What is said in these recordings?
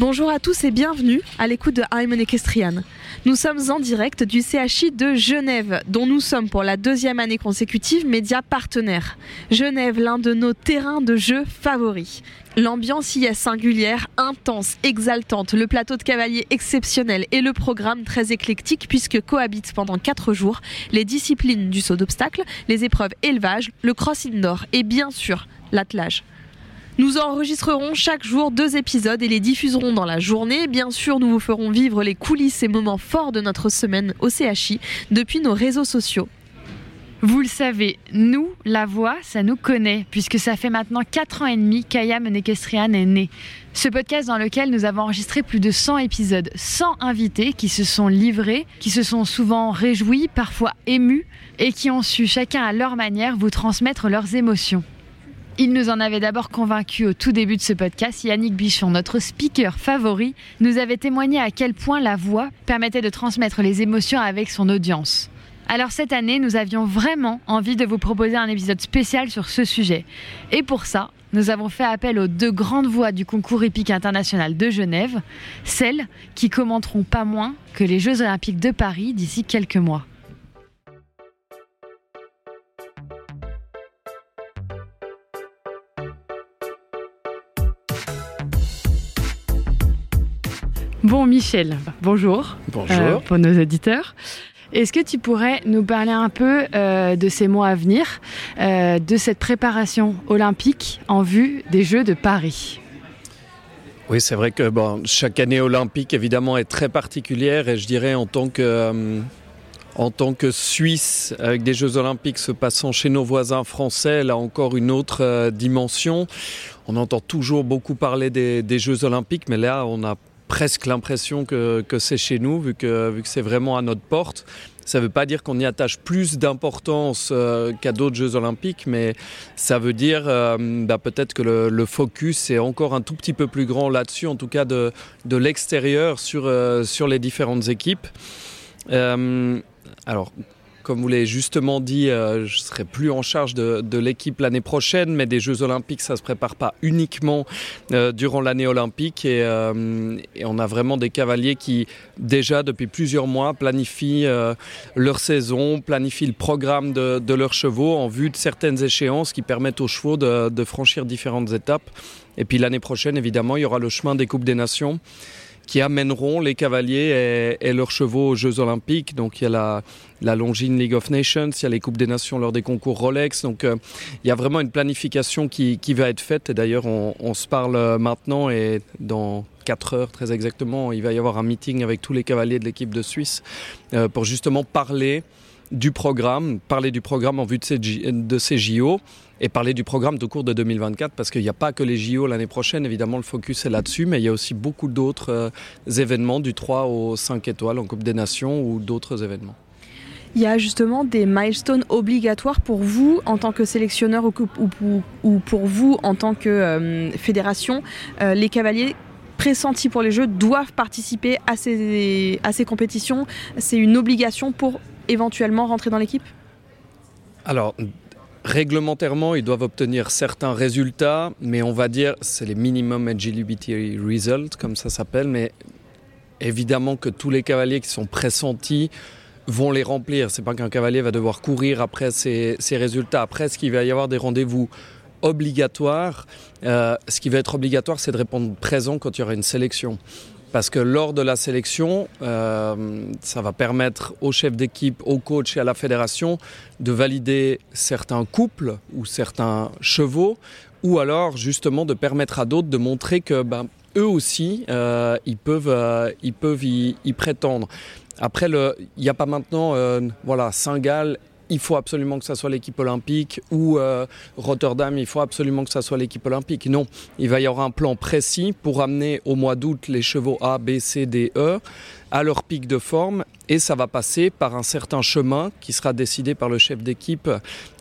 Bonjour à tous et bienvenue à l'écoute de I'm Equestrian. Nous sommes en direct du CHI de Genève, dont nous sommes pour la deuxième année consécutive média partenaire. Genève, l'un de nos terrains de jeu favoris. L'ambiance y est singulière, intense, exaltante, le plateau de cavaliers exceptionnel et le programme très éclectique puisque cohabitent pendant 4 jours les disciplines du saut d'obstacle, les épreuves élevage, le cross indoor et bien sûr l'attelage. Nous enregistrerons chaque jour deux épisodes et les diffuserons dans la journée. Bien sûr, nous vous ferons vivre les coulisses et moments forts de notre semaine au CHI depuis nos réseaux sociaux. Vous le savez, nous, la voix, ça nous connaît, puisque ça fait maintenant 4 ans et demi qu'Aya Menekestrian est née. Ce podcast dans lequel nous avons enregistré plus de 100 épisodes, 100 invités qui se sont livrés, qui se sont souvent réjouis, parfois émus, et qui ont su chacun à leur manière vous transmettre leurs émotions. Il nous en avait d'abord convaincu au tout début de ce podcast. Yannick Bichon, notre speaker favori, nous avait témoigné à quel point la voix permettait de transmettre les émotions avec son audience. Alors cette année, nous avions vraiment envie de vous proposer un épisode spécial sur ce sujet. Et pour ça, nous avons fait appel aux deux grandes voix du concours épique international de Genève, celles qui commenteront pas moins que les Jeux olympiques de Paris d'ici quelques mois. Bon, Michel, bonjour. Bonjour. Euh, pour nos auditeurs. Est-ce que tu pourrais nous parler un peu euh, de ces mois à venir, euh, de cette préparation olympique en vue des Jeux de Paris? Oui, c'est vrai que bon, chaque année olympique, évidemment, est très particulière. Et je dirais, en tant que, en tant que Suisse, avec des Jeux olympiques se passant chez nos voisins français, elle a encore une autre dimension. On entend toujours beaucoup parler des, des Jeux olympiques, mais là, on a presque l'impression que, c'est chez nous, vu que, vu que c'est vraiment à notre porte. Ça ne veut pas dire qu'on y attache plus d'importance euh, qu'à d'autres Jeux olympiques, mais ça veut dire euh, bah, peut-être que le, focus est encore un tout petit peu plus grand là-dessus, en tout cas de, de l'extérieur sur, euh, sur les différentes équipes. alors, comme vous l'avez justement dit, euh, je serai plus en charge de, l'équipe l'année prochaine, mais des Jeux Olympiques, ça ne se prépare pas uniquement euh, durant l'année olympique. Euh, et, on a vraiment des cavaliers qui, déjà depuis plusieurs mois, planifient leur saison, planifient le programme de, leurs chevaux en vue de certaines échéances qui permettent aux chevaux de franchir différentes étapes. Et puis l'année prochaine, évidemment, il y aura le chemin des Coupes des Nations qui amèneront les cavaliers et, leurs chevaux aux Jeux Olympiques. Donc il y a la, la Longines League of Nations, il y a les Coupes des Nations lors des concours Rolex. Donc euh, il y a vraiment une planification qui, qui va être faite. Et d'ailleurs, on, se parle euh, maintenant et dans 4 heures très exactement, il va y avoir un meeting avec tous les cavaliers de l'équipe de Suisse euh, pour justement parler du programme, parler du programme en vue de ces, JO et parler du programme de cours de 2024 parce qu'il n'y a pas que les JO l'année prochaine, évidemment le focus est là-dessus, mais il y a aussi beaucoup d'autres euh, événements du 3 au 5 étoiles en Coupe des Nations ou d'autres événements. Il y a justement des milestones obligatoires pour vous en tant que sélectionneur ou, ou, pour vous en tant que euh, fédération. Euh, les cavaliers pressentis pour les Jeux doivent participer à ces compétitions. C'est une obligation pour éventuellement rentrer dans l'équipe? Alors, Réglementairement, ils doivent obtenir certains résultats, mais on va dire c'est les minimum eligibility results, comme ça s'appelle. Mais évidemment que tous les cavaliers qui sont pressentis vont les remplir. C'est pas qu'un cavalier va devoir courir après ces, résultats. Après, ce qu'il va y avoir des rendez-vous obligatoire. Euh, ce qui va être obligatoire, c'est de répondre présent quand il y aura une sélection. Parce que lors de la sélection, euh, ça va permettre aux chefs d'équipe, aux coachs et à la fédération de valider certains couples ou certains chevaux, ou alors justement de permettre à d'autres de montrer que ben, eux aussi, euh, ils peuvent, euh, ils peuvent y, prétendre. Après, il n'y a pas maintenant, euh, voilà, Saint-Gall il faut absolument que ça soit l'équipe olympique ou euh, Rotterdam, il faut absolument que ça soit l'équipe olympique. Non, il va y avoir un plan précis pour amener au mois d'août les chevaux A, B, C, D, E à leur pic de forme et ça va passer par un certain chemin qui sera décidé par le chef d'équipe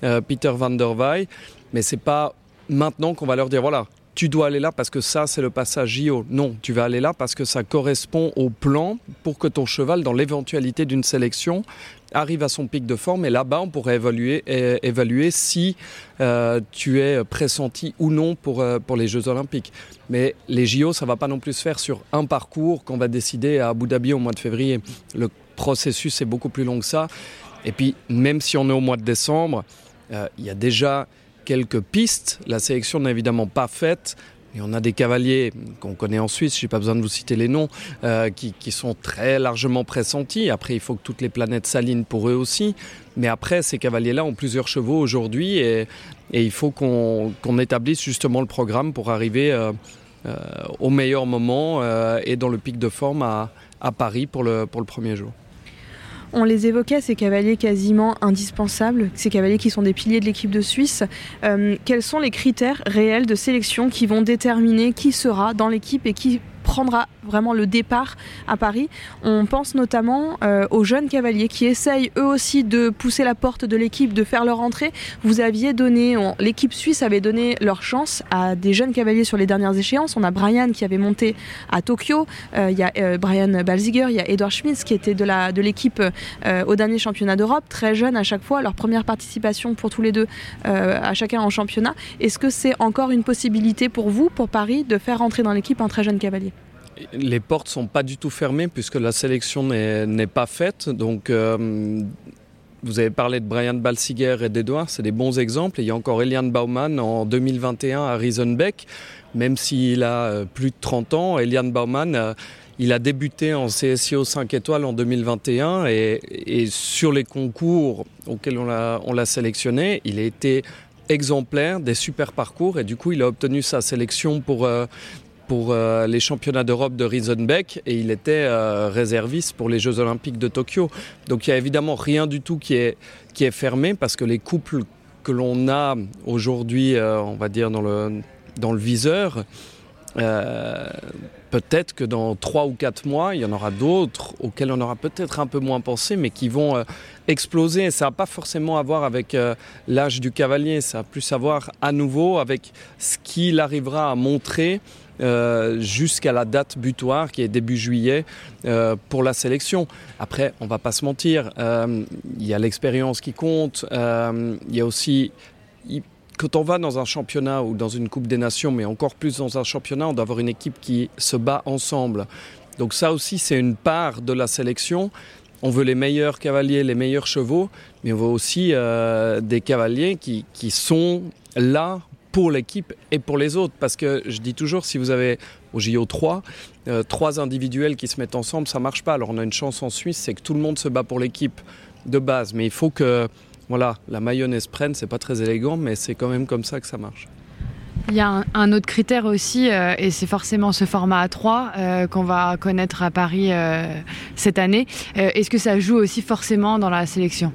euh, Peter van der Wey. Mais c'est pas maintenant qu'on va leur dire voilà, tu dois aller là parce que ça c'est le passage JO. Non, tu vas aller là parce que ça correspond au plan pour que ton cheval, dans l'éventualité d'une sélection, arrive à son pic de forme et là-bas on pourrait évaluer, évaluer si euh, tu es pressenti ou non pour, euh, pour les Jeux Olympiques. Mais les JO, ça va pas non plus se faire sur un parcours qu'on va décider à Abu Dhabi au mois de février. Le processus est beaucoup plus long que ça. Et puis même si on est au mois de décembre, euh, il y a déjà quelques pistes. La sélection n'est évidemment pas faite. Et on a des cavaliers qu'on connaît en Suisse, je n'ai pas besoin de vous citer les noms, euh, qui, sont très largement pressentis. Après, il faut que toutes les planètes s'alignent pour eux aussi. Mais après, ces cavaliers-là ont plusieurs chevaux aujourd'hui et, il faut qu'on qu établisse justement le programme pour arriver euh, euh, au meilleur moment et dans le pic de forme à, Paris pour le premier jour. On les évoquait, ces cavaliers quasiment indispensables, ces cavaliers qui sont des piliers de l'équipe de Suisse. Euh, quels sont les critères réels de sélection qui vont déterminer qui sera dans l'équipe et qui prendra vraiment le départ à Paris. On pense notamment euh, aux jeunes cavaliers qui essayent eux aussi de pousser la porte de l'équipe, de faire leur entrée. Vous aviez donné, l'équipe suisse avait donné leur chance à des jeunes cavaliers sur les dernières échéances. On a Brian qui avait monté à Tokyo, euh, il y a euh, Brian Balziger, il y a Edouard Schmitz qui était de l'équipe au dernier championnat d'Europe, très jeunes à chaque fois, leur première participation pour tous les deux à chacun en championnat. Est-ce que c'est encore une possibilité pour vous, pour Paris, de faire entrer dans l'équipe un très jeune cavalier? Les portes sont pas du tout fermées puisque la sélection n'est pas faite. Donc, euh, vous avez parlé de Brian Balsiger et d'Edouard, c'est des bons exemples. Il y a encore Elian Baumann en 2021 à Riesenbeck, même s'il a plus de 30 ans. Elian Baumann, euh, il a débuté en CSIO 5 étoiles en 2021 et, sur les concours auxquels on l'a sélectionné, il a été exemplaire des super parcours et du coup il a obtenu sa sélection pour euh, pour euh, les championnats d'Europe de Riesenbeck et il était euh, réserviste pour les Jeux olympiques de Tokyo. Donc il n'y a évidemment rien du tout qui est, fermé parce que les couples que l'on a aujourd'hui, euh, on va dire, dans le viseur, euh, peut-être que dans trois ou quatre mois, il y en aura d'autres auxquels on aura peut-être un peu moins pensé, mais qui vont euh, exploser. Ça n'a pas forcément à voir avec euh, l'âge du cavalier, ça a plus à voir à nouveau avec ce qu'il arrivera à montrer jusqu'à la date butoir qui est début juillet pour la sélection. Après, on va pas se mentir, il y a l'expérience qui compte, il y a aussi quand on va dans un championnat ou dans une coupe des nations, mais encore plus dans un championnat, on doit avoir une équipe qui se bat ensemble. Donc ça aussi c'est une part de la sélection. On veut les meilleurs cavaliers, les meilleurs chevaux, mais on veut aussi euh, des cavaliers qui, qui sont là pour l'équipe et pour les autres. Parce que je dis toujours, si vous avez au JO 3, euh, trois individuels qui se mettent ensemble, ça marche pas. Alors on a une chance en Suisse, c'est que tout le monde se bat pour l'équipe de base. Mais il faut que voilà, la mayonnaise prenne, c'est pas très élégant, mais c'est quand même comme ça que ça marche. Il y a un, un autre critère aussi, euh, et c'est forcément ce format A3 euh, qu'on va connaître à Paris euh, cette année. Est-ce que ça joue aussi forcément dans la sélection?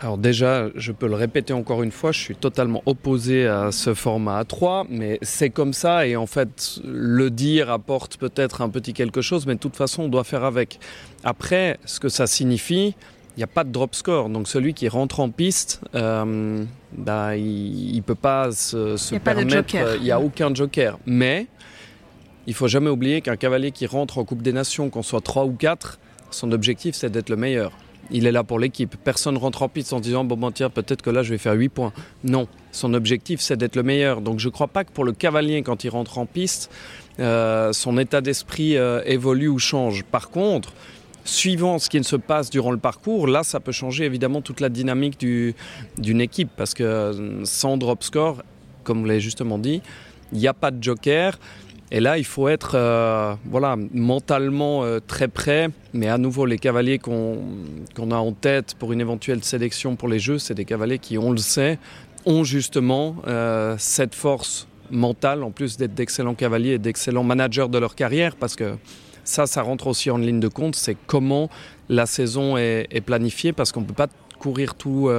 Alors déjà, je peux le répéter encore une fois, je suis totalement opposé à ce format A3, mais c'est comme ça et en fait, le dire apporte peut-être un petit quelque chose, mais de toute façon, on doit faire avec. Après, ce que ça signifie, n'y a pas de drop score, donc celui qui rentre en piste, euh, bah, il ne peut pas se, se il permettre, il n'y a aucun joker. Mais il ne faut jamais oublier qu'un cavalier qui rentre en Coupe des Nations, qu'on soit 3 ou 4, son objectif c'est d'être le meilleur. Il est là pour l'équipe. Personne rentre en piste en disant bon ben tiens peut-être que là je vais faire 8 points. Non, son objectif c'est d'être le meilleur. Donc je ne crois pas que pour le cavalier quand il rentre en piste, euh, son état d'esprit euh, évolue ou change. Par contre, suivant ce qui se passe durant le parcours, là, ça peut changer évidemment toute la dynamique d'une équipe parce que sans drop score, comme vous l'avez justement dit, il n'y a pas de joker. Et là, il faut être euh, voilà, mentalement euh, très prêt. Mais à nouveau, les cavaliers qu'on a en tête pour une éventuelle sélection pour les Jeux, c'est des cavaliers qui, on le sait, ont justement euh, cette force mentale, en plus d'être d'excellents cavaliers et d'excellents managers de leur carrière, parce que ça, ça rentre aussi en ligne de compte, c'est comment la saison est, planifiée, parce qu'on ne peut pas courir tout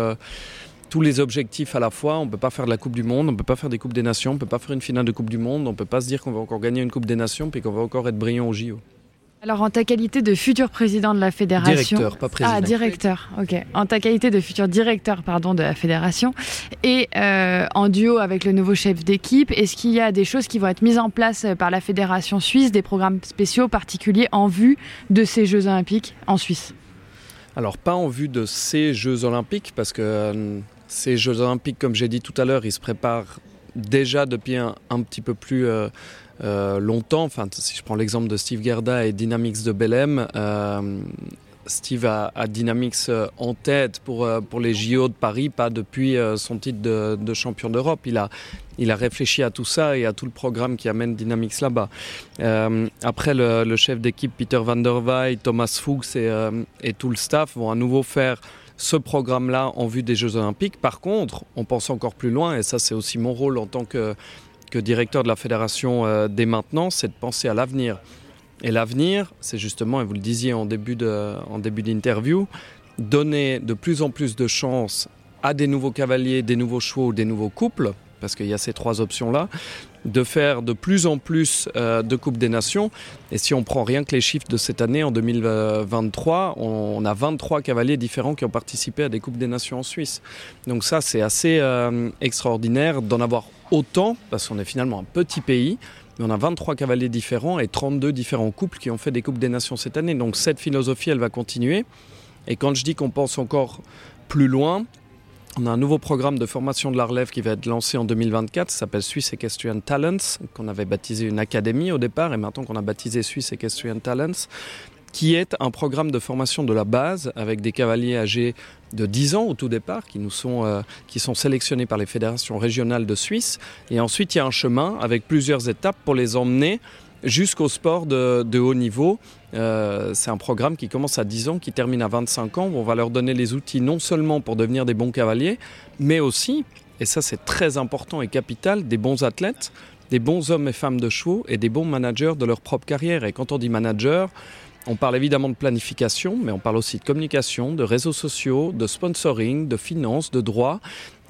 tous les objectifs à la fois. On ne peut pas faire de la Coupe du Monde, on ne peut pas faire des Coupes des Nations, on ne peut pas faire une finale de Coupe du Monde, on ne peut pas se dire qu'on va encore gagner une Coupe des Nations puis qu'on va encore être brillant au JO. Alors, en ta qualité de futur président de la fédération. Directeur, pas président. Ah, directeur, ok. En ta qualité de futur directeur, pardon, de la fédération, et euh, en duo avec le nouveau chef d'équipe, est-ce qu'il y a des choses qui vont être mises en place par la fédération suisse, des programmes spéciaux particuliers en vue de ces Jeux Olympiques en Suisse? Alors pas en vue de ces Jeux olympiques, parce que euh, ces Jeux olympiques, comme j'ai dit tout à l'heure, ils se préparent déjà depuis un, petit peu plus euh, euh, longtemps. Enfin, si je prends l'exemple de Steve Gerda et Dynamics de Belém, euh, Steve a, Dynamics en tête pour, pour les JO de Paris, pas depuis son titre de, champion d'Europe. Il a, il a réfléchi à tout ça et à tout le programme qui amène Dynamics là-bas. après, le, chef d'équipe Peter van der Weij, Thomas Fuchs et, tout le staff vont à nouveau faire ce programme-là en vue des Jeux Olympiques. Par contre, on pense encore plus loin, et ça c'est aussi mon rôle en tant que, que directeur de la fédération euh, dès maintenant, c'est de penser à l'avenir. Et l'avenir, c'est justement, et vous le disiez en début d'interview, donner de plus en plus de chances à des nouveaux cavaliers, des nouveaux chevaux, des nouveaux couples, parce qu'il y a ces trois options-là, de faire de plus en plus euh, de Coupes des Nations. Et si on prend rien que les chiffres de cette année, en 2023, on, a 23 cavaliers différents qui ont participé à des Coupes des Nations en Suisse. Donc ça, c'est assez euh, extraordinaire d'en avoir autant, parce qu'on est finalement un petit pays. Mais on a 23 cavaliers différents et 32 différents couples qui ont fait des Coupes des Nations cette année. Donc cette philosophie, elle va continuer. Et quand je dis qu'on pense encore plus loin, on a un nouveau programme de formation de la relève qui va être lancé en 2024, ça s'appelle Swiss Equestrian Talents, qu'on avait baptisé une académie au départ, et maintenant qu'on a baptisé Swiss Equestrian Talents, qui est un programme de formation de la base avec des cavaliers âgés de 10 ans au tout départ, qui, nous sont, euh, qui sont sélectionnés par les fédérations régionales de Suisse. Et ensuite, il y a un chemin avec plusieurs étapes pour les emmener jusqu'au sport de, haut niveau. Euh, c'est un programme qui commence à 10 ans, qui termine à 25 ans, où on va leur donner les outils non seulement pour devenir des bons cavaliers, mais aussi, et ça c'est très important et capital, des bons athlètes, des bons hommes et femmes de chevaux et des bons managers de leur propre carrière. Et quand on dit manager, on parle évidemment de planification, mais on parle aussi de communication, de réseaux sociaux, de sponsoring, de finances, de droit,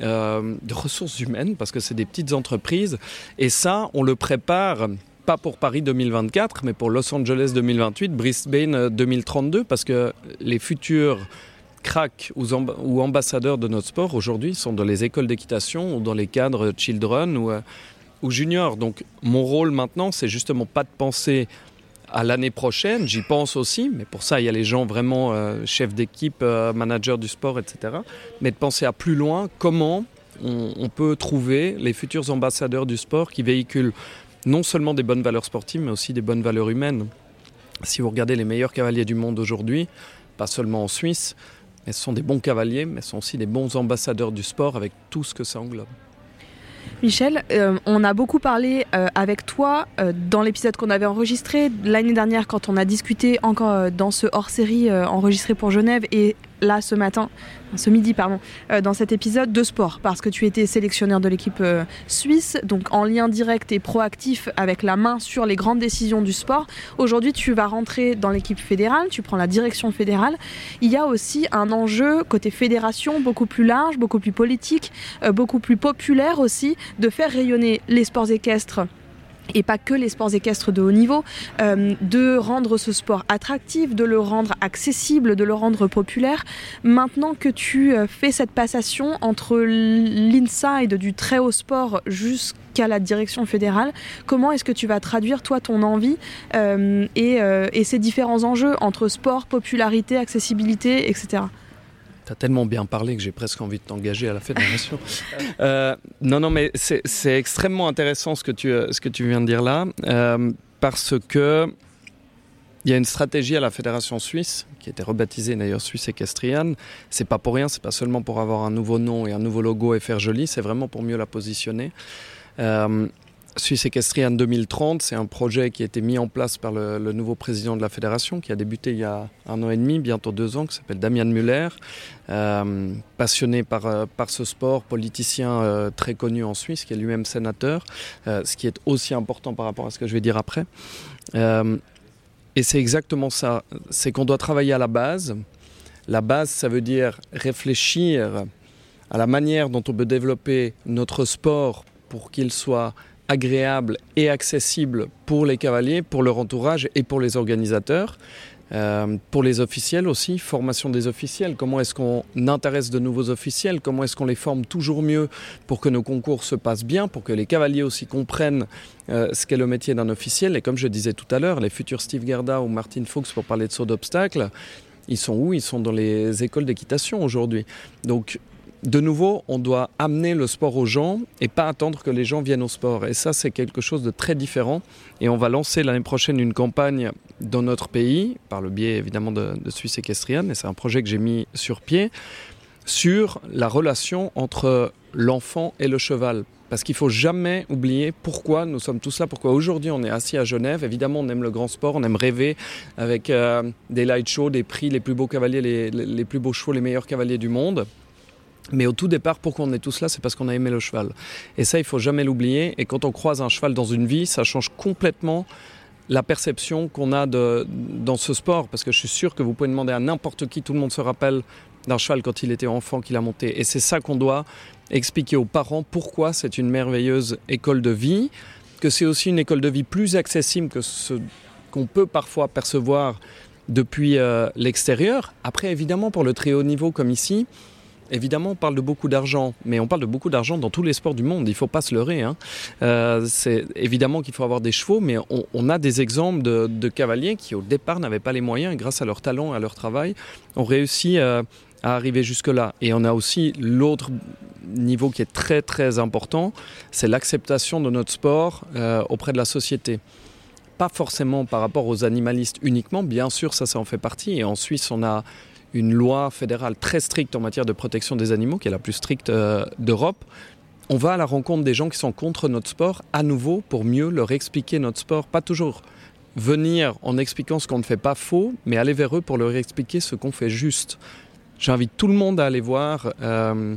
euh, de ressources humaines, parce que c'est des petites entreprises. Et ça, on le prépare pas pour Paris 2024, mais pour Los Angeles 2028, Brisbane 2032, parce que les futurs cracks ou, ambassadeurs de notre sport aujourd'hui sont dans les écoles d'équitation ou dans les cadres children ou, euh, ou juniors. Donc mon rôle maintenant, c'est justement pas de penser à l'année prochaine, j'y pense aussi, mais pour ça il y a les gens vraiment euh, chefs d'équipe, euh, managers du sport, etc. Mais de penser à plus loin, comment on peut trouver les futurs ambassadeurs du sport qui véhiculent non seulement des bonnes valeurs sportives, mais aussi des bonnes valeurs humaines. Si vous regardez les meilleurs cavaliers du monde aujourd'hui, pas seulement en Suisse, mais sont des bons cavaliers, mais ce sont aussi des bons ambassadeurs du sport avec tout ce que ça englobe. Michel, euh, on a beaucoup parlé euh, avec toi euh, dans l'épisode qu'on avait enregistré l'année dernière quand on a discuté encore dans ce hors-série enregistré pour Genève et là ce matin, ce midi pardon, euh, dans cet épisode de sport parce que tu étais sélectionneur de l'équipe euh, suisse, donc en lien direct et proactif avec la main sur les grandes décisions du sport. Aujourd'hui, tu vas rentrer dans l'équipe fédérale, tu prends la direction fédérale. Il y a aussi un enjeu côté fédération beaucoup plus large, beaucoup plus politique, euh, beaucoup plus populaire aussi, de faire rayonner les sports équestres et pas que les sports équestres de haut niveau, euh, de rendre ce sport attractif, de le rendre accessible, de le rendre populaire. Maintenant que tu euh, fais cette passation entre l'inside du très haut sport jusqu'à la direction fédérale, comment est-ce que tu vas traduire toi ton envie euh, et, et ces différents enjeux entre sport, popularité, accessibilité, etc. Tu as tellement bien parlé que j'ai presque envie de t'engager à la fédération. euh, non, non, mais c'est extrêmement intéressant ce que tu, ce que tu viens de dire là, euh, parce que il y a une stratégie à la fédération suisse, qui était rebaptisée d'ailleurs Suisse équestrienne. C'est pas pour rien, c'est pas seulement pour avoir un nouveau nom et un nouveau logo et faire joli, c'est vraiment pour mieux la positionner. Euh, Suisse équestrienne 2030, c'est un projet qui a été mis en place par le, nouveau président de la fédération, qui a débuté il y a un an et demi, bientôt deux ans, qui s'appelle Damian Muller, euh, passionné par, euh, par ce sport, politicien euh, très connu en Suisse, qui est lui-même sénateur, ce qui est aussi important par rapport à ce que je vais dire après. Et c'est exactement ça, c'est qu'on doit travailler à la base. La base, ça veut dire réfléchir à la manière dont on peut développer notre sport pour qu'il soit agréable et accessible pour les cavaliers, pour leur entourage et pour les organisateurs. Euh, pour les officiels aussi, formation des officiels, comment est-ce qu'on intéresse de nouveaux officiels, comment est-ce qu'on les forme toujours mieux pour que nos concours se passent bien, pour que les cavaliers aussi comprennent euh, ce qu'est le métier d'un officiel? Et comme je disais tout à l'heure, les futurs Steve Gerda ou Martin Fuchs pour parler de saut d'obstacles, ils sont où? Ils sont dans les écoles d'équitation aujourd'hui. Donc de nouveau, on doit amener le sport aux gens et pas attendre que les gens viennent au sport. Et ça, c'est quelque chose de très différent. Et on va lancer l'année prochaine une campagne dans notre pays, par le biais évidemment de, Suisse équestrienne, et c'est un projet que j'ai mis sur pied, sur la relation entre l'enfant et le cheval. Parce qu'il faut jamais oublier pourquoi nous sommes tous là, pourquoi aujourd'hui on est assis à Genève. Évidemment, on aime le grand sport, on aime rêver avec euh, des light shows, des prix, les plus beaux cavaliers, les plus beaux chevaux, les meilleurs cavaliers du monde. Mais au tout départ, pourquoi on est tous là, c'est parce qu'on a aimé le cheval. Et ça, il faut jamais l'oublier. Et quand on croise un cheval dans une vie, ça change complètement la perception qu'on a de, dans ce sport. Parce que je suis sûr que vous pouvez demander à n'importe qui, tout le monde se rappelle d'un cheval quand il était enfant qu'il a monté. Et c'est ça qu'on doit expliquer aux parents pourquoi c'est une merveilleuse école de vie, que c'est aussi une école de vie plus accessible que ce qu'on peut parfois percevoir depuis euh, l'extérieur. Après, évidemment, pour le très haut niveau comme ici, Évidemment, on parle de beaucoup d'argent, mais on parle de beaucoup d'argent dans tous les sports du monde. Il ne faut pas se leurrer. Hein. Euh, c'est évidemment qu'il faut avoir des chevaux, mais on, a des exemples de, de, cavaliers qui, au départ, n'avaient pas les moyens, et grâce à leur talent et à leur travail, ont réussi euh, à arriver jusque-là. Et on a aussi l'autre niveau qui est très très important, c'est l'acceptation de notre sport euh, auprès de la société. Pas forcément par rapport aux animalistes uniquement, bien sûr, ça, ça en fait partie. Et en Suisse, on a une loi fédérale très stricte en matière de protection des animaux, qui est la plus stricte euh, d'Europe. On va à la rencontre des gens qui sont contre notre sport à nouveau pour mieux leur expliquer notre sport, pas toujours venir en expliquant ce qu'on ne fait pas faux, mais aller vers eux pour leur expliquer ce qu'on fait juste. J'invite tout le monde à aller voir. Euh,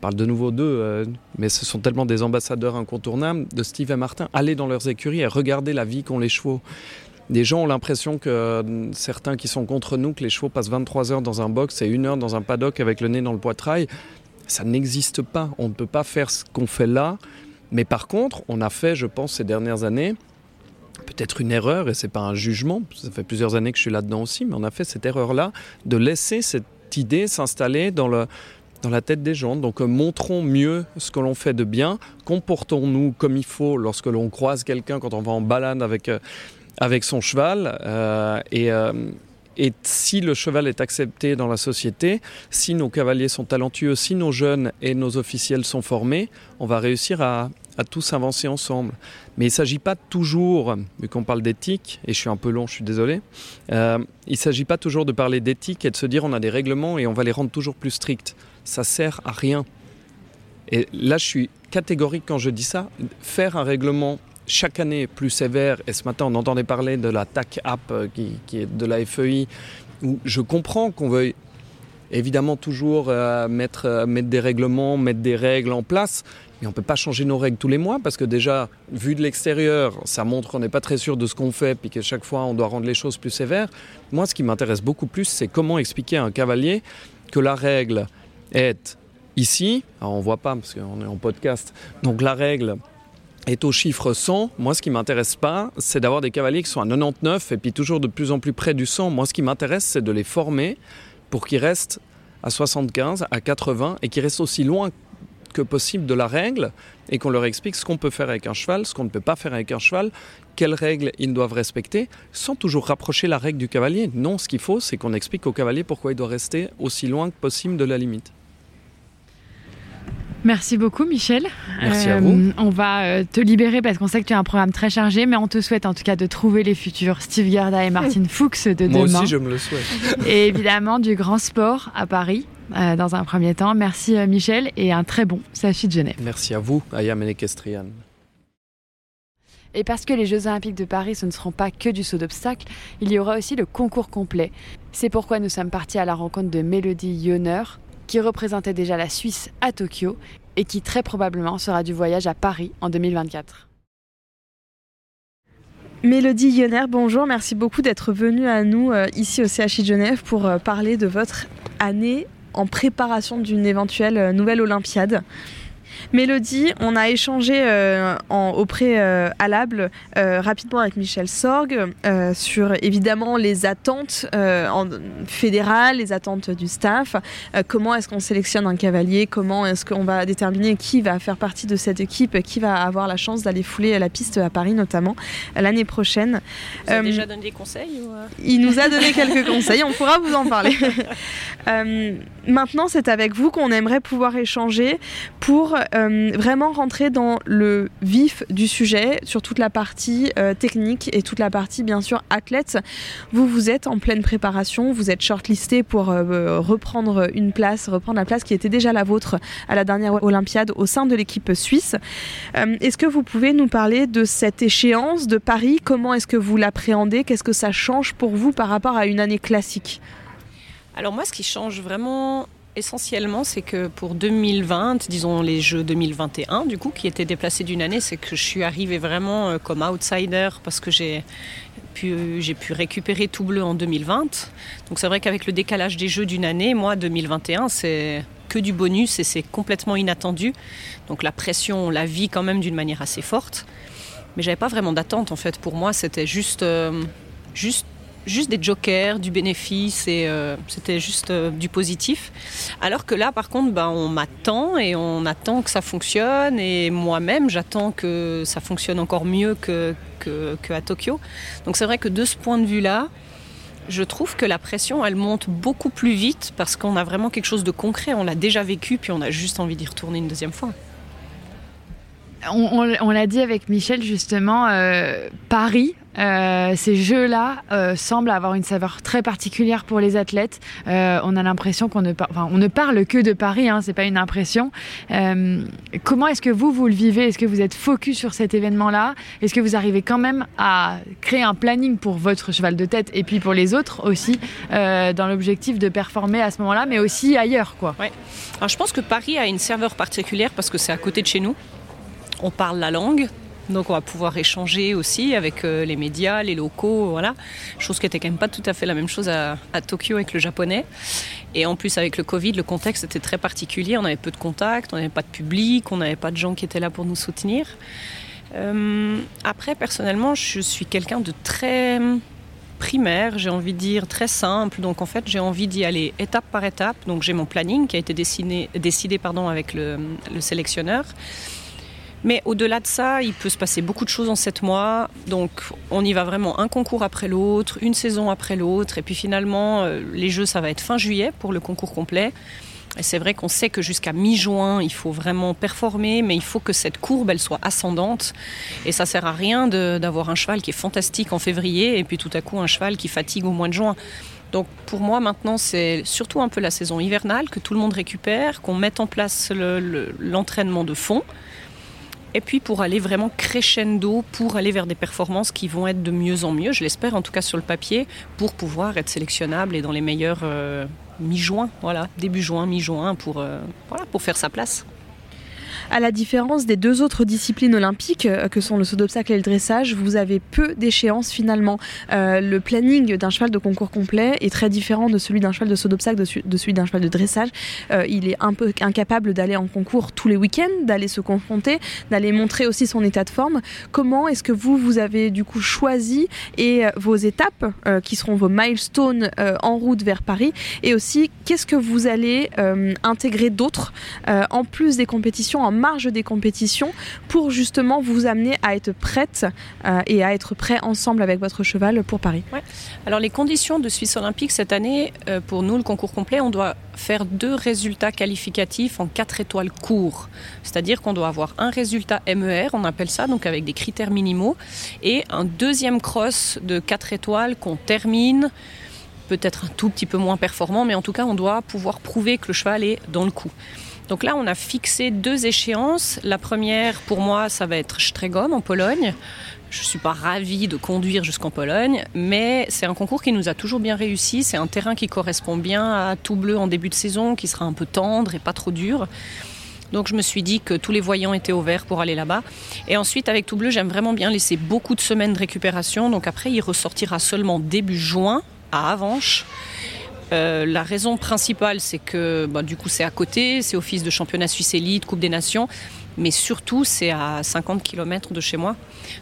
parle de nouveau d'eux, euh, mais ce sont tellement des ambassadeurs incontournables de Steve et Martin. Aller dans leurs écuries et regarder la vie qu'ont les chevaux des gens ont l'impression que euh, certains qui sont contre nous, que les chevaux passent 23 heures dans un box et une heure dans un paddock avec le nez dans le poitrail. Ça n'existe pas. On ne peut pas faire ce qu'on fait là. Mais par contre, on a fait, je pense, ces dernières années, peut-être une erreur, et ce n'est pas un jugement, ça fait plusieurs années que je suis là-dedans aussi, mais on a fait cette erreur-là de laisser cette idée s'installer dans dans la tête des gens. Donc euh, montrons mieux ce que l'on fait de bien, comportons-nous comme il faut lorsque l'on croise quelqu'un quand on va en balade avec, euh, avec son cheval. Euh, et, euh, et si le cheval est accepté dans la société, si nos cavaliers sont talentueux, si nos jeunes et nos officiels sont formés, on va réussir à, à tous avancer ensemble. Mais il ne s'agit pas toujours, vu qu'on parle d'éthique, et je suis un peu long, je suis désolé, euh, il ne s'agit pas toujours de parler d'éthique et de se dire on a des règlements et on va les rendre toujours plus stricts. Ça sert à rien. Et là, je suis catégorique quand je dis ça. Faire un règlement chaque année plus sévère, et ce matin on entendait parler de la TAC app euh, qui, est de la FEI, où je comprends qu'on veuille évidemment toujours euh, mettre, euh, mettre des règlements, mettre des règles en place, mais on ne peut pas changer nos règles tous les mois parce que déjà, vu de l'extérieur, ça montre qu'on n'est pas très sûr de ce qu'on fait, puis que chaque fois on doit rendre les choses plus sévères. Moi, ce qui m'intéresse beaucoup plus, c'est comment expliquer à un cavalier que la règle est ici, alors on ne voit pas parce qu'on est en podcast, donc la règle est au chiffre 100. Moi, ce qui m'intéresse pas, c'est d'avoir des cavaliers qui sont à 99 et puis toujours de plus en plus près du 100. Moi, ce qui m'intéresse, c'est de les former pour qu'ils restent à 75, à 80 et qu'ils restent aussi loin que possible de la règle et qu'on leur explique ce qu'on peut faire avec un cheval, ce qu'on ne peut pas faire avec un cheval, quelles règles ils doivent respecter, sans toujours rapprocher la règle du cavalier. Non, ce qu'il faut, c'est qu'on explique au cavalier pourquoi il doit rester aussi loin que possible de la limite. Merci beaucoup Michel. Merci à vous. On va te libérer parce qu'on sait que tu as un programme très chargé, mais on te souhaite en tout cas de trouver les futurs Steve Gerda et Martin Fuchs de Moi demain. aussi, je me le souhaite. Et évidemment du grand sport à Paris euh, dans un premier temps. Merci euh, Michel et un très bon Sachi de Genève. Merci à vous, Ayam Ekestrian. Et parce que les Jeux Olympiques de Paris, ce ne seront pas que du saut d'obstacles, il y aura aussi le concours complet. C'est pourquoi nous sommes partis à la rencontre de Mélodie Yoner, qui représentait déjà la Suisse à Tokyo et qui très probablement sera du voyage à Paris en 2024. Mélodie Yoner, bonjour, merci beaucoup d'être venue à nous euh, ici au CHI Genève pour euh, parler de votre année en préparation d'une éventuelle euh, nouvelle Olympiade. Mélodie, on a échangé euh, en, au préalable euh, rapidement avec Michel Sorg euh, sur évidemment les attentes en, fédérales, les attentes du staff. comment est-ce qu'on sélectionne un cavalier? Comment est-ce qu'on va déterminer qui va faire partie de cette équipe Qui va avoir la chance d'aller fouler la piste à Paris notamment l'année prochaine? Vous avez déjà donné des conseils ou... Il nous a donné quelques conseils, on pourra vous en parler. maintenant, c'est avec vous qu'on aimerait pouvoir échanger pour euh, vraiment rentrer dans le vif du sujet sur toute la partie euh, technique et toute la partie bien sûr athlète. Vous vous êtes en pleine préparation, vous êtes shortlisté pour euh, reprendre une place, reprendre la place qui était déjà la vôtre à la dernière Olympiade au sein de l'équipe suisse. est-ce que vous pouvez nous parler de cette échéance de Paris? Comment est-ce que vous l'appréhendez? Qu'est-ce que ça change pour vous par rapport à une année classique? Alors moi, ce qui change vraiment essentiellement, c'est que pour 2020, disons les Jeux 2021, du coup, qui étaient déplacés d'une année, c'est que je suis arrivée vraiment euh, comme outsider parce que j'ai pu, récupérer tout bleu en 2020. Donc c'est vrai qu'avec le décalage des Jeux d'une année, moi, 2021, c'est que du bonus et c'est complètement inattendu. Donc la pression, on la vit quand même d'une manière assez forte. Mais j'avais pas vraiment d'attente en fait. Pour moi, c'était juste, euh, juste juste des jokers, du bénéfice euh, c'était juste euh, du positif. Alors que là, par contre, ben, on m'attend et on attend que ça fonctionne et moi-même, j'attends que ça fonctionne encore mieux que, que, à Tokyo. Donc c'est vrai que de ce point de vue-là, je trouve que la pression, elle monte beaucoup plus vite parce qu'on a vraiment quelque chose de concret. On l'a déjà vécu, puis on a juste envie d'y retourner une deuxième fois. On l'a dit avec Michel justement, euh, Paris, euh, ces jeux-là euh, semblent avoir une saveur très particulière pour les athlètes. Euh, on a l'impression qu'on ne, parle que de Paris, hein, c'est pas une impression. Comment est-ce que vous, vous le vivez? Est-ce que vous êtes focus sur cet événement-là? Est-ce que vous arrivez quand même à créer un planning pour votre cheval de tête et puis pour les autres aussi, dans l'objectif de performer à ce moment-là, mais aussi ailleurs quoi? Je pense que Paris a une saveur particulière parce que c'est à côté de chez nous. On parle la langue, donc on va pouvoir échanger aussi avec euh, les médias, les locaux, voilà. Chose qui était quand même pas tout à fait la même chose à, Tokyo avec le japonais. Et en plus avec le Covid, le contexte était très particulier. On avait peu de contacts, on n'avait pas de public, on n'avait pas de gens qui étaient là pour nous soutenir. Euh, après, personnellement, je suis quelqu'un de très primaire, j'ai envie de dire très simple. Donc en fait, j'ai envie d'y aller étape par étape. Donc j'ai mon planning qui a été décidé pardon, avec le sélectionneur. Mais au-delà de ça, il peut se passer beaucoup de choses en sept mois. Donc on y va vraiment un concours après l'autre, une saison après l'autre. Et puis finalement, euh, les Jeux, ça va être fin juillet pour le concours complet. Et c'est vrai qu'on sait que jusqu'à mi-juin, il faut vraiment performer, mais il faut que cette courbe, elle soit ascendante. Et ça sert à rien d'avoir un cheval qui est fantastique en février et puis tout à coup un cheval qui fatigue au mois de juin. Donc pour moi maintenant c'est surtout un peu la saison hivernale que tout le monde récupère, qu'on mette en place l'entraînement le, le, de fond et puis pour aller vraiment crescendo, pour aller vers des performances qui vont être de mieux en mieux, je l'espère en tout cas sur le papier, pour pouvoir être sélectionnable et dans les meilleurs euh, mi-juin, voilà, début juin, mi-juin, pour, euh, faire sa place. À la différence des deux autres disciplines olympiques, euh, que sont le saut d'obstacle et le dressage, vous avez peu d'échéances finalement. Euh, le planning d'un cheval de concours complet est très différent de celui d'un cheval de saut d'obstacle, de, celui d'un cheval de dressage. Euh, il est un peu incapable d'aller en concours tous les week-ends, d'aller se confronter, d'aller montrer aussi son état de forme. Comment est-ce que vous, vous avez du coup choisi et vos étapes, qui seront vos milestones en route vers Paris, et aussi qu'est-ce que vous allez intégrer d'autres en plus des compétitions en marge des compétitions pour justement vous amener à être prête euh, et à être prêt ensemble avec votre cheval pour Paris. Alors les conditions de Suisse olympique cette année, euh, pour nous le concours complet, on doit faire deux résultats qualificatifs en quatre étoiles courts. C'est-à-dire qu'on doit avoir un résultat MER, on appelle ça, donc avec des critères minimaux, et un deuxième cross de quatre étoiles qu'on termine peut-être un tout petit peu moins performant, mais en tout cas, on doit pouvoir prouver que le cheval est dans le coup. Donc là, on a fixé deux échéances. La première, pour moi, ça va être Stregom en Pologne. Je ne suis pas ravie de conduire jusqu'en Pologne, mais c'est un concours qui nous a toujours bien réussi. C'est un terrain qui correspond bien à tout bleu en début de saison, qui sera un peu tendre et pas trop dur. Donc je me suis dit que tous les voyants étaient au vert pour aller là-bas. Et ensuite, avec Tout Bleu, j'aime vraiment bien laisser beaucoup de semaines de récupération. Donc après, il ressortira seulement début juin à Avanches. Euh, la raison principale, c'est que bah, du coup, c'est à côté, c'est office de championnat suisse élite, Coupe des Nations, mais surtout, c'est à 50 km de chez moi.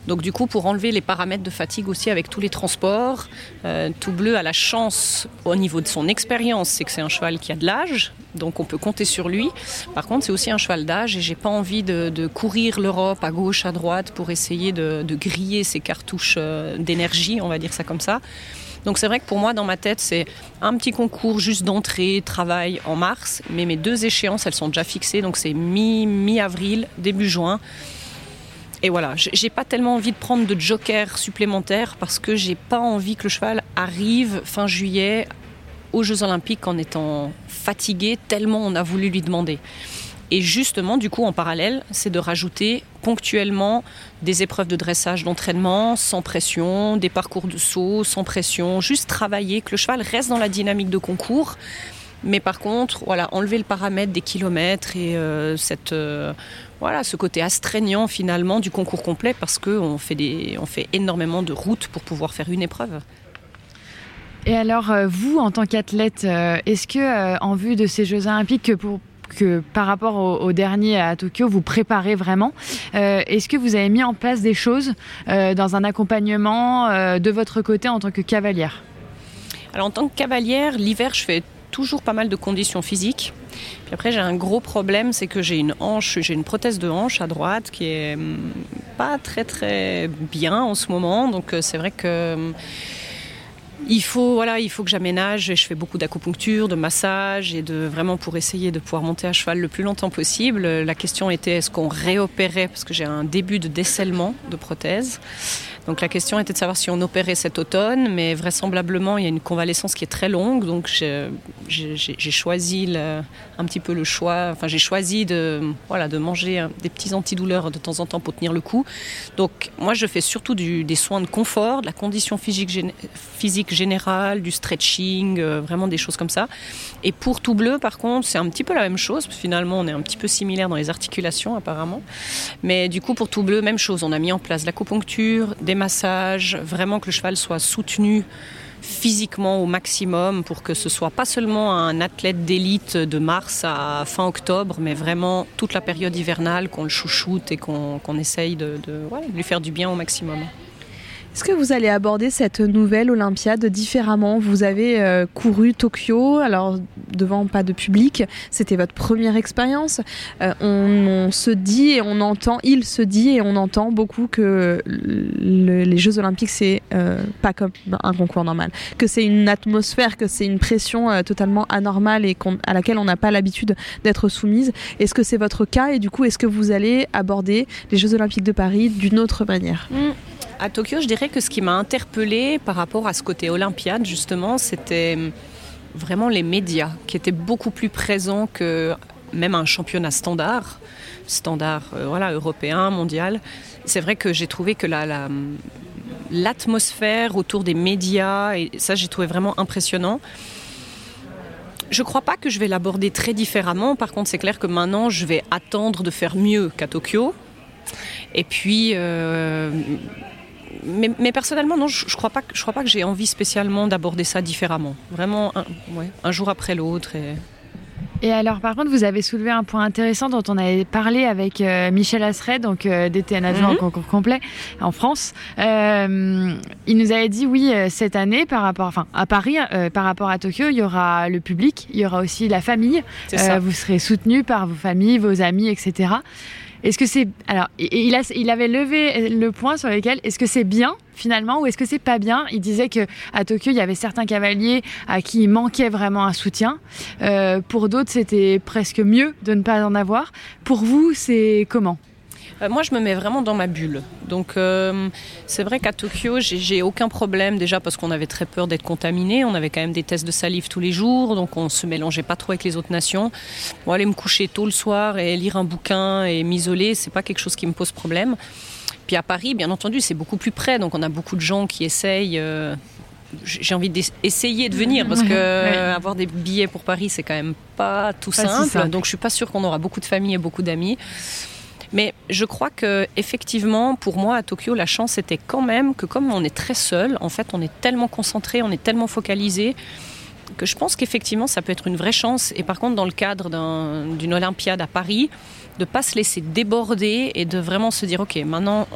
Donc, du coup, pour enlever les paramètres de fatigue aussi avec tous les transports, euh, Tout Bleu a la chance, au niveau de son expérience, c'est que c'est un cheval qui a de l'âge, donc on peut compter sur lui. Par contre, c'est aussi un cheval d'âge et j'ai pas envie de, courir l'Europe à gauche, à droite pour essayer de, de griller ses cartouches euh, d'énergie, on va dire ça comme ça. Donc c'est vrai que pour moi, dans ma tête, c'est un petit concours juste d'entrée, travail en mars, mais mes deux échéances, elles sont déjà fixées, donc c'est mi-avril, début juin. Et voilà, j'ai pas tellement envie de prendre de joker supplémentaires parce que j'ai pas envie que le cheval arrive fin juillet aux Jeux Olympiques en étant fatigué tellement on a voulu lui demander. Et justement, du coup, en parallèle, c'est de rajouter ponctuellement des épreuves de dressage, d'entraînement, sans pression, des parcours de saut, sans pression, juste travailler, que le cheval reste dans la dynamique de concours. Mais par contre, voilà, enlever le paramètre des kilomètres et euh, cette, euh, voilà, ce côté astreignant finalement du concours complet parce qu'on fait, on fait énormément de routes pour pouvoir faire une épreuve. Et alors, euh, vous, en tant qu'athlète, est-ce que, en vue de ces Jeux Olympiques, que pour que par rapport au, dernier à Tokyo, vous préparez vraiment. Euh, Est-ce que vous avez mis en place des choses euh, dans un accompagnement euh, de votre côté en tant que cavalière? Alors en tant que cavalière, l'hiver, je fais toujours pas mal de conditions physiques. Puis après, j'ai un gros problème, c'est que j'ai une hanche, j'ai une prothèse de hanche à droite qui est pas très très bien en ce moment. Donc c'est vrai que il faut, voilà, il faut que j'aménage. Je fais beaucoup d'acupuncture, de massage et de vraiment pour essayer de pouvoir monter à cheval le plus longtemps possible. La question était est-ce qu'on réopérait? Parce que j'ai un début de décèlement de prothèse. Donc la question était de savoir si on opérait cet automne, mais vraisemblablement il y a une convalescence qui est très longue, donc j'ai choisi un petit peu le choix, enfin j'ai choisi de, voilà, de manger des petits antidouleurs de temps en temps pour tenir le coup. Donc moi je fais surtout des soins de confort, de la condition physique, physique générale, du stretching, euh, vraiment des choses comme ça. Et pour tout bleu par contre c'est un petit peu la même chose, finalement on est un petit peu similaire dans les articulations apparemment, mais du coup pour tout bleu même chose, on a mis en place l'acupuncture, des massages, vraiment que le cheval soit soutenu physiquement au maximum pour que ce soit pas seulement un athlète d'élite de mars à fin octobre, mais vraiment toute la période hivernale qu'on le chouchoute et qu'on qu essaye de lui faire du bien au maximum. Est-ce que vous allez aborder cette nouvelle Olympiade différemment? Vous avez euh, couru Tokyo, alors devant pas de public, c'était votre première expérience. Euh, on, se dit et on entend, il se dit et on entend beaucoup que le, les Jeux Olympiques c'est euh, pas comme un concours normal, que c'est une atmosphère, que c'est une pression euh, totalement anormale et à laquelle on n'a pas l'habitude d'être soumise. Est-ce que c'est votre cas? Et du coup est-ce que vous allez aborder les Jeux Olympiques de Paris d'une autre manière? Mmh. À Tokyo, je dirais que ce qui m'a interpellée par rapport à ce côté olympiade, justement, c'était vraiment les médias qui étaient beaucoup plus présents que même un championnat standard, standard euh, voilà, européen, mondial. C'est vrai que j'ai trouvé que la, la, l'atmosphère autour des médias, et ça j'ai trouvé vraiment impressionnant. Je ne crois pas que je vais l'aborder très différemment. Par contre, c'est clair que maintenant, je vais attendre de faire mieux qu'à Tokyo. Et puis, euh, mais, mais, personnellement, non, je ne crois pas, je crois pas que j'ai envie spécialement d'aborder ça différemment. Vraiment, un, ouais, un jour après l'autre. Et... Et alors, par contre, vous avez soulevé un point intéressant dont on avait parlé avec euh, Michel Asseret, donc euh, DTN adjoint Mhm. en concours complet en France. Euh, il nous avait dit, oui, euh, cette année, par rapport, enfin, à Paris, par rapport à Tokyo, il y aura le public, il y aura aussi la famille. Vous serez soutenu par vos familles, vos amis, etc. Est-ce que c'est alors il, a, il avait levé le point sur lequel est-ce que c'est bien finalement ou est-ce que c'est pas bien? Il disait que à Tokyo il y avait certains cavaliers à qui il manquait vraiment un soutien. Euh, pour d'autres c'était presque mieux de ne pas en avoir. Pour vous c'est comment? Euh, Moi, je me mets vraiment dans ma bulle. Donc, euh, c'est vrai qu'à Tokyo, j'ai- aucun problème déjà parce qu'on avait très peur d'être contaminé. On avait quand même des tests de salive tous les jours, donc on se mélangeait pas trop avec les autres nations. Bon, aller me coucher tôt le soir et lire un bouquin et m'isoler, c'est pas quelque chose qui me pose problème. Puis à Paris, bien entendu, c'est beaucoup plus près, donc on a beaucoup de gens qui essayent. euh, j'ai envie d'essayer de venir parce que Ouais. avoir des billets pour Paris c'est quand même pas tout Pas si simple. simple. donc je suis pas sûre qu'on aura beaucoup de familles et beaucoup d'amis mais je crois que effectivement, pour moi, à Tokyo, la chance était quand même que comme on est très seul, en fait, on est tellement concentré, on est tellement focalisé que je pense qu'effectivement, ça peut être une vraie chance. Et par contre, dans le cadre d'un- d'une Olympiade à Paris, de pas se laisser déborder et de vraiment se dire, ok, maintenant.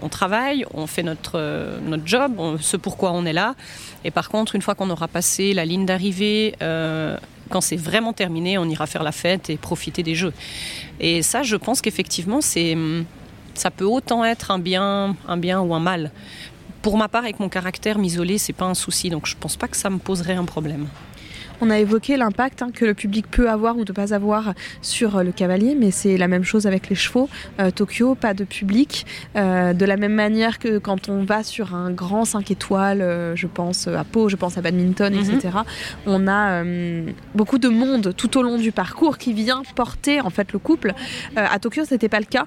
On travaille, on fait notre, euh, notre job, on, ce pourquoi on est là. Et par contre, une fois qu'on aura passé la ligne d'arrivée, euh, quand c'est vraiment terminé, on ira faire la fête et profiter des jeux. Et ça, je pense qu'effectivement, c'est, hum, ça peut autant être un bien, un bien ou un mal. Pour ma part, avec mon caractère, m'isoler, c'est pas un souci. Donc, je pense pas que ça me poserait un problème. On a évoqué l'impact hein, que le public peut avoir ou ne pas avoir sur euh, le cavalier, mais c'est la même chose avec les chevaux. Euh, Tokyo, pas de public. Euh, de la même manière que quand on va sur un grand 5 étoiles, euh, je pense à Pau, je pense à badminton, Mhm. etc., on a beaucoup de monde tout au long du parcours qui vient porter en fait le couple. À Tokyo, c'était pas le cas.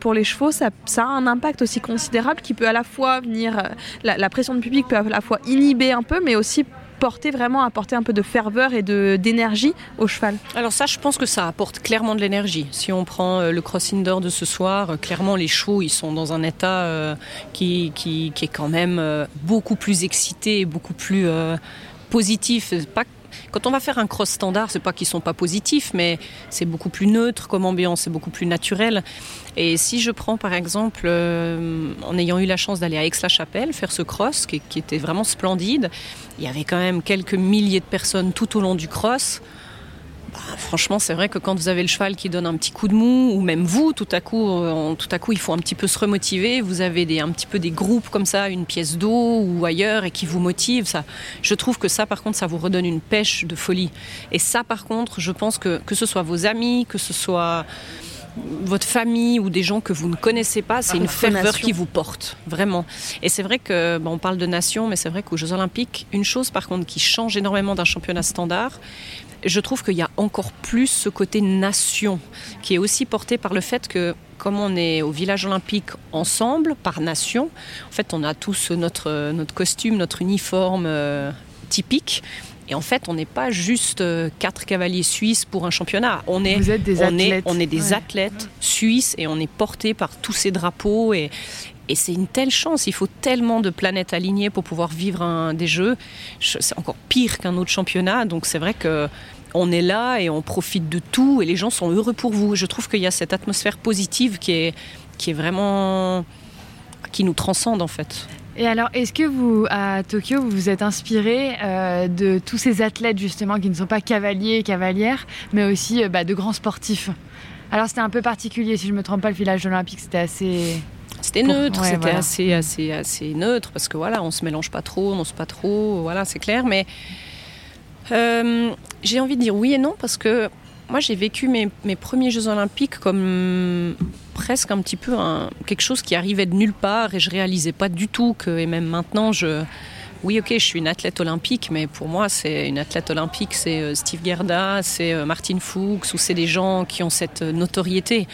Pour les chevaux, ça, ça a un impact aussi considérable qui peut à la fois venir, la, la pression du public peut à la fois inhiber un peu, mais aussi porter vraiment apporter un peu de ferveur et d'énergie au cheval. Alors ça, je pense que ça apporte clairement de l'énergie. Si on prend euh, le cross indoor de ce soir, euh, clairement les chevaux, ils sont dans un état euh, qui, qui, qui est quand même beaucoup plus excité beaucoup plus positif. Quand on va faire un cross standard, c'est pas qu'ils sont pas positifs, mais c'est beaucoup plus neutre comme ambiance, c'est beaucoup plus naturel. Et si je prends par exemple, euh, en ayant eu la chance d'aller à Aix-la-Chapelle faire ce cross, qui, qui était vraiment splendide, il y avait quand même quelques milliers de personnes tout au long du cross. Bah, franchement, c'est vrai que quand vous avez le cheval qui donne un petit coup de mou, ou même vous, tout à coup, euh, tout à coup, il faut un petit peu se remotiver. Vous avez des, un petit peu des groupes comme ça, une pièce d'eau ou ailleurs, et qui vous motivent. Ça, je trouve que ça, par contre, ça vous redonne une pêche de folie. Et ça, par contre, je pense que que ce soit vos amis, que ce soit votre famille ou des gens que vous ne connaissez pas, c'est une ferveur qui vous porte, vraiment. Et c'est vrai que, bon, on parle de nation, mais c'est vrai qu'aux Jeux Olympiques, une chose par contre qui change énormément d'un championnat standard, je trouve qu'il y a encore plus ce côté nation, qui est aussi porté par le fait que, comme on est au village olympique ensemble, par nation, en fait, on a tous notre, notre costume, notre uniforme euh, typique. Et en fait, on n'est pas juste euh, quatre cavaliers suisses pour un championnat. On est, Vous êtes des on est, athlètes. on est des Ouais. athlètes suisses et on est porté par tous ces drapeaux. Et, et c'est une telle chance. Il faut tellement de planètes alignées pour pouvoir vivre un, des jeux. Je- C'est encore pire qu'un autre championnat. Donc c'est vrai que on est là et on profite de tout et les gens sont heureux pour vous. Je trouve qu'il y a cette atmosphère positive qui est, qui est vraiment qui nous transcende en fait. Et alors, est-ce que vous, à Tokyo, vous vous êtes inspiré euh, de tous ces athlètes justement qui ne sont pas cavaliers et cavalières, mais aussi euh, bah, de grands sportifs? Alors, c'était un peu particulier, si je ne me trompe pas, le village olympique, c'était assez. C'était neutre, ouais, c'était voilà. assez, assez, assez neutre parce que voilà, on se mélange pas trop, on n'ose pas trop, voilà, c'est clair. Mais euh, j'ai envie de dire oui et non parce que moi j'ai vécu mes, mes premiers Jeux Olympiques comme presque un petit peu un- quelque chose qui arrivait de nulle part et je réalisais pas du tout que, et même maintenant, je. Oui, ok, je suis une athlète olympique, mais pour moi, c'est une athlète olympique, c'est euh, Steve Gerda, c'est euh, Martine Fuchs, ou c'est des gens qui ont cette notoriété.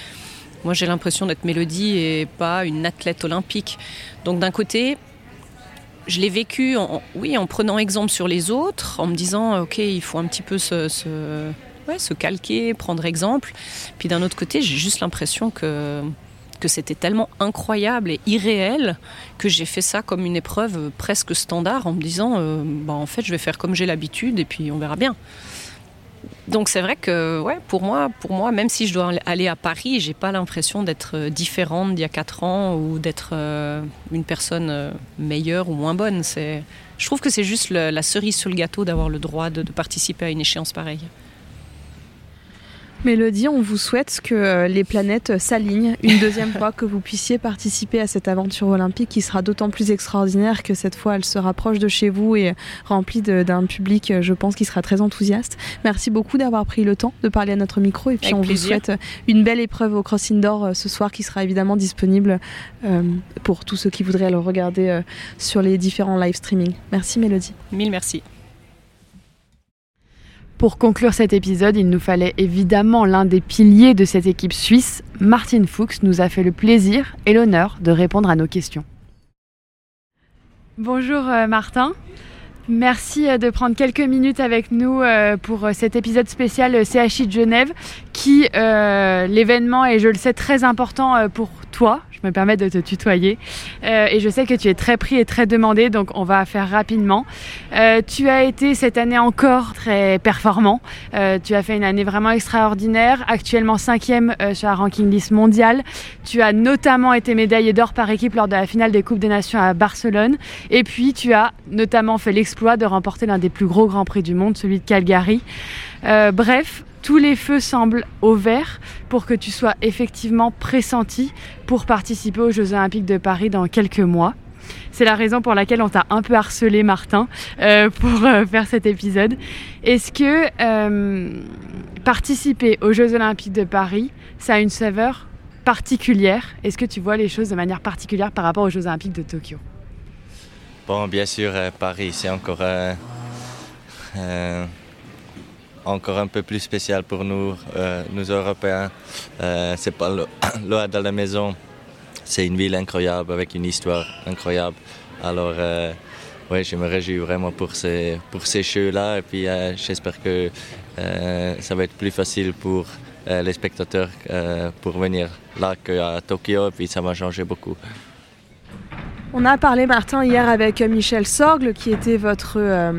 Moi, j'ai l'impression d'être Mélodie et pas une athlète olympique. Donc, d'un côté, je l'ai vécu, en, oui, en prenant exemple sur les autres, en me disant, ok, il faut un petit peu se, calquer, prendre exemple. Puis d'un autre côté, j'ai juste l'impression que, que c'était tellement incroyable et irréel que j'ai fait ça comme une épreuve presque standard en me disant, euh, bah, en fait, je vais faire comme j'ai l'habitude et puis on verra bien. Donc c'est vrai que ouais, pour moi, pour moi, même si je dois aller à Paris, j'ai pas l'impression d'être différente d'il y a 4 ans ou d'être une personne meilleure ou moins bonne. Je trouve que c'est juste la cerise sur le gâteau d'avoir le droit de participer à une échéance pareille. Mélodie, on vous souhaite que euh, les planètes s'alignent une deuxième fois, que vous puissiez participer à cette aventure olympique qui sera d'autant plus extraordinaire que cette fois elle se rapproche de chez vous et remplie d'un public, euh, je pense, qui sera très enthousiaste. Merci beaucoup d'avoir pris le temps de parler à notre micro et puis Avec on plaisir. vous souhaite une belle épreuve au Cross Indoor euh, ce soir qui sera évidemment disponible euh, pour tous ceux qui voudraient le regarder euh, sur les différents live streaming. Merci Mélodie. Mille merci. Pour conclure cet épisode, il nous fallait évidemment l'un des piliers de cette équipe suisse. Martine Fuchs nous a fait le plaisir et l'honneur de répondre à nos questions. Bonjour euh, Martin. Merci euh, de prendre quelques minutes avec nous euh, pour cet épisode spécial CHI de Genève qui, l'événement est, je le sais, très important pour toi. Me permets de te tutoyer. Euh, et je sais que tu es très pris et très demandé, donc on va faire rapidement. Euh, tu as été cette année encore très performant. Euh, tu as fait une année vraiment extraordinaire, actuellement cinquième sur la ranking list mondiale. Tu as notamment été médaillé d'or par équipe lors de la finale des Coupes des Nations à Barcelone. Et puis tu as notamment fait l'exploit de remporter l'un des plus gros grands prix du monde, celui de Calgary. Bref, tous les feux semblent au vert pour que tu sois effectivement pressenti pour participer aux Jeux Olympiques de Paris dans quelques mois. C'est la raison pour laquelle on t'a un peu harcelé, Martin, euh, pour euh, faire cet épisode. Est-ce que euh, participer aux Jeux Olympiques de Paris, ça a une saveur particulière? Est-ce que tu vois les choses de manière particulière par rapport aux Jeux Olympiques de Tokyo? Bon, bien sûr, Paris, c'est encore, encore un peu plus spécial pour nous, euh, nous Européens. Euh, c'est pas loin de la maison. C'est une ville incroyable avec une histoire incroyable. Alors, euh, ouais, je me réjouis vraiment pour ces, pour ces jeux-là. Et puis, euh, j'espère que ça va être plus facile pour les spectateurs pour venir là qu'à Tokyo. Et puis, ça va changer beaucoup. On a parlé, Martin, hier avec Michel Sorgle, qui était votre, euh,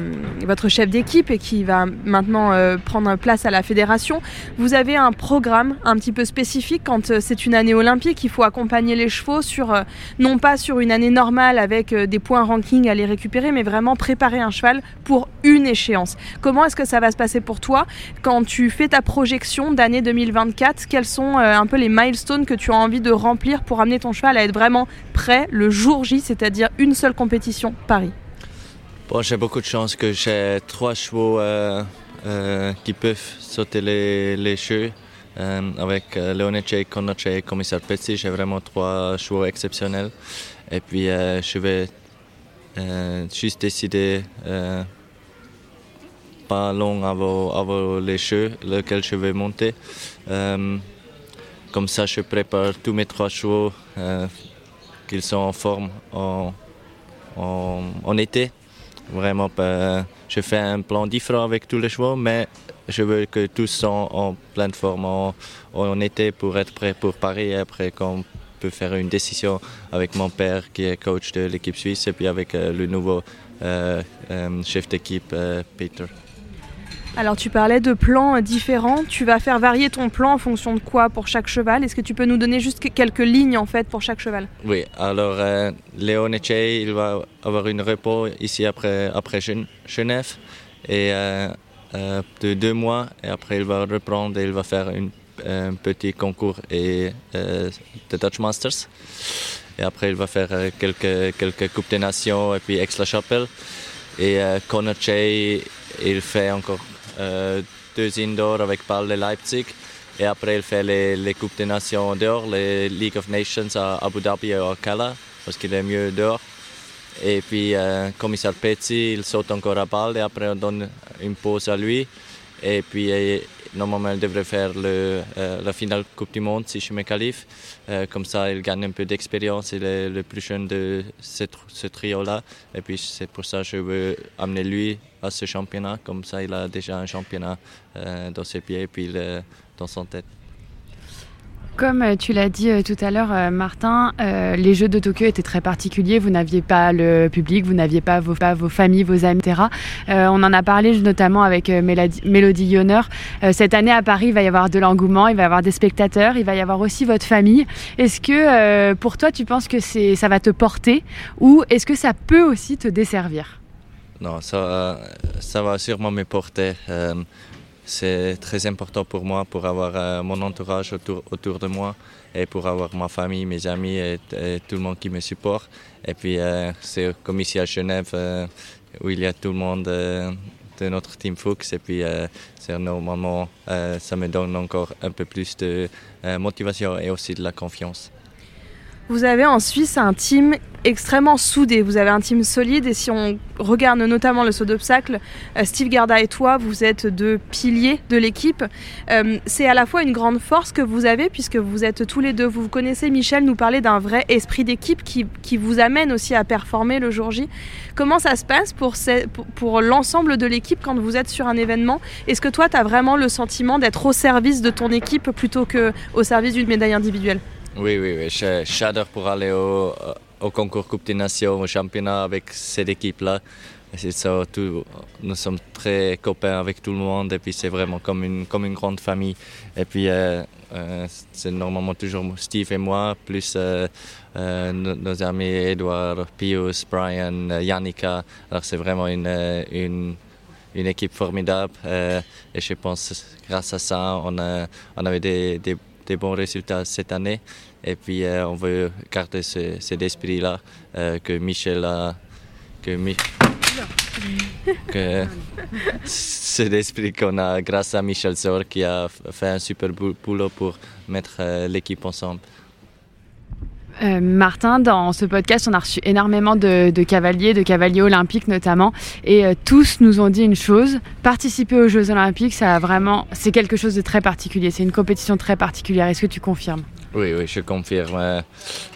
votre chef d'équipe et qui va maintenant euh, prendre place à la fédération. Vous avez un programme un petit peu spécifique quand euh, c'est une année olympique. Il faut accompagner les chevaux sur, euh, non pas sur une année normale avec euh, des points ranking à les récupérer, mais vraiment préparer un cheval pour une échéance. Comment est-ce que ça va se passer pour toi quand tu fais ta projection d'année 2024 Quels sont euh, un peu les milestones que tu as envie de remplir pour amener ton cheval à être vraiment prêt le jour J, c'est-à-dire une seule compétition, Paris? Bon, j'ai beaucoup de chance que j'ai trois chevaux euh, euh, qui peuvent sauter les, les avec euh, Leonece, Konoce et Commissaire Petsy, j'ai vraiment trois chevaux exceptionnels. Et puis, je vais juste décider pas long avant, avant les jeux, lequel je vais monter. Euh, comme ça, je prépare tous mes trois chevaux, euh, qu'ils sont en forme en, en, été. Vraiment, pas- je fais un plan différent avec tous les chevaux, mais je veux que tous sont en pleine forme en, en été pour être prêts pour Paris. Après, qu'on peut faire une décision avec mon père qui est coach de l'équipe suisse et puis avec euh, le nouveau chef d'équipe, Peter. Alors tu parlais de plans euh, différents, tu vas faire varier ton plan en fonction de quoi pour chaque cheval? Est-ce que tu peux nous donner juste que- quelques lignes en fait pour chaque cheval? Oui, alors euh, Léon Echey, il va avoir une repos ici après, après Gen- Genève et euh, euh, de deux mois et après il va reprendre et il va faire une- un petit concours et de Dutch et après il va faire quelques, quelques Coupes des Nations et puis Aix-la-Chapelle. Et Conor Chey, il fait encore deux indoor avec Paul de Leipzig et après il fait les, Coupes des Nations dehors, les League of Nations à Abu Dhabi et à Alcala parce qu'il est mieux dehors. Et puis, euh, commissaire Pezzi, il saute encore à balle et après on donne une pause à lui. Et puis, euh, normalement, il devrait faire le, euh, la finale Coupe du Monde si je me qualifie. Euh, comme ça, il gagne un peu d'expérience. Il est le plus jeune de ce, tr- ce trio-là. Et puis, c'est pour ça que je veux amener lui à ce championnat. Comme ça, il a déjà un championnat dans ses pieds et puis dans son tête. Comme euh, tu l'as dit euh, tout à l'heure, euh, Martin, les Jeux de Tokyo étaient très particuliers. Vous n'aviez pas le public, vous n'aviez pas vos, familles, vos amis, etc. on en a parlé notamment avec Mélodie Yonner. cette année à Paris, il va y avoir de l'engouement, il va y avoir des spectateurs, il va y avoir aussi votre famille. Est-ce que pour toi, tu penses que ça va te porter ou est-ce que ça peut aussi te desservir? Non, ça va sûrement me porter c'est très important pour moi pour avoir euh, mon entourage autour, autour, de moi et pour avoir ma famille, mes amis et, tout le monde qui me supporte. Et puis euh, c'est comme ici à Genève euh, où il y a tout le monde de notre team Fuchs et puis c'est normalement ça me donne encore un peu plus de motivation et aussi de la confiance. Vous avez en Suisse un team extrêmement soudé, vous avez un team solide et si on regarde notamment le saut d'obstacle, euh, Steve Garda et toi, vous êtes deux piliers de l'équipe. Euh, c'est à la fois une grande force que vous avez puisque vous êtes tous les deux, vous, vous connaissez Michel nous parler d'un vrai esprit d'équipe qui, qui, vous amène aussi à performer le jour J. Comment ça se passe pour, pour, pour l'ensemble de l'équipe quand vous êtes sur un événement? Est-ce que toi, tu as vraiment le sentiment d'être au service de ton équipe plutôt qu'au service d'une médaille individuelle? Oui, oui, oui. J'adore pour aller au, concours Coupe des Nations, au championnat avec cette équipe-là. Nous sommes très copains avec tout le monde et puis c'est vraiment comme une, comme une grande famille. Et puis euh, euh, c'est normalement toujours Steve et moi, plus euh, nos, amis Edouard, Pius, Brian, Yannicka. Alors c'est vraiment une, une, une, équipe formidable et je pense grâce à ça on, a, on avait des des bons résultats cette année. Et puis euh, on veut garder ce, cet esprit-là euh, que Michel a. Que, que cet esprit qu'on a grâce à Michel Zor qui a fait un super boulot pour mettre euh, l'équipe ensemble. Euh, Martin, dans ce podcast, on a reçu énormément de, cavaliers, de cavaliers olympiques notamment, et euh, tous nous ont dit une chose participer aux Jeux olympiques, vraiment, c'est quelque chose de très particulier. C'est une compétition très particulière. Est-ce que tu confirmes? Oui, oui, je confirme.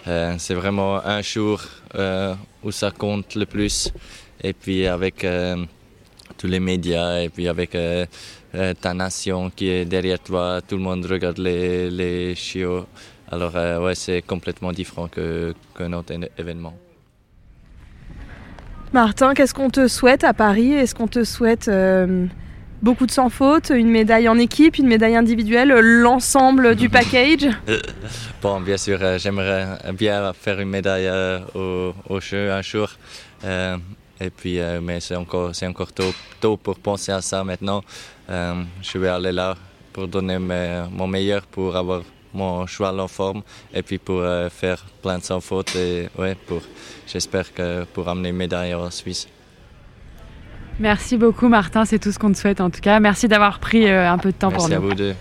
Euh, c'est vraiment un jour où ça compte le plus, et puis avec tous les médias, et puis avec ta nation qui est derrière toi, tout le monde regarde les, les chiots. Alors euh, ouais, c'est complètement différent qu'un autre événement. Martin, qu'est-ce qu'on te souhaite à Paris? Est-ce qu'on te souhaite euh, beaucoup de sans faute, une médaille en équipe, une médaille individuelle, l'ensemble du package? Bon, bien sûr, euh, j'aimerais bien faire une médaille au, au, jeu un jour. et puis, mais c'est encore, c'est encore tôt, tôt, pour penser à ça maintenant. je vais aller là pour donner mon meilleur pour avoir mon cheval en forme et puis pour euh, faire plein de sans faute et ouais, pour, j'espère que pour amener une médaille en Suisse. Merci beaucoup Martin, c'est tout ce qu'on te souhaite en tout cas. Merci d'avoir pris euh, un peu de temps pour nous. Merci à vous deux.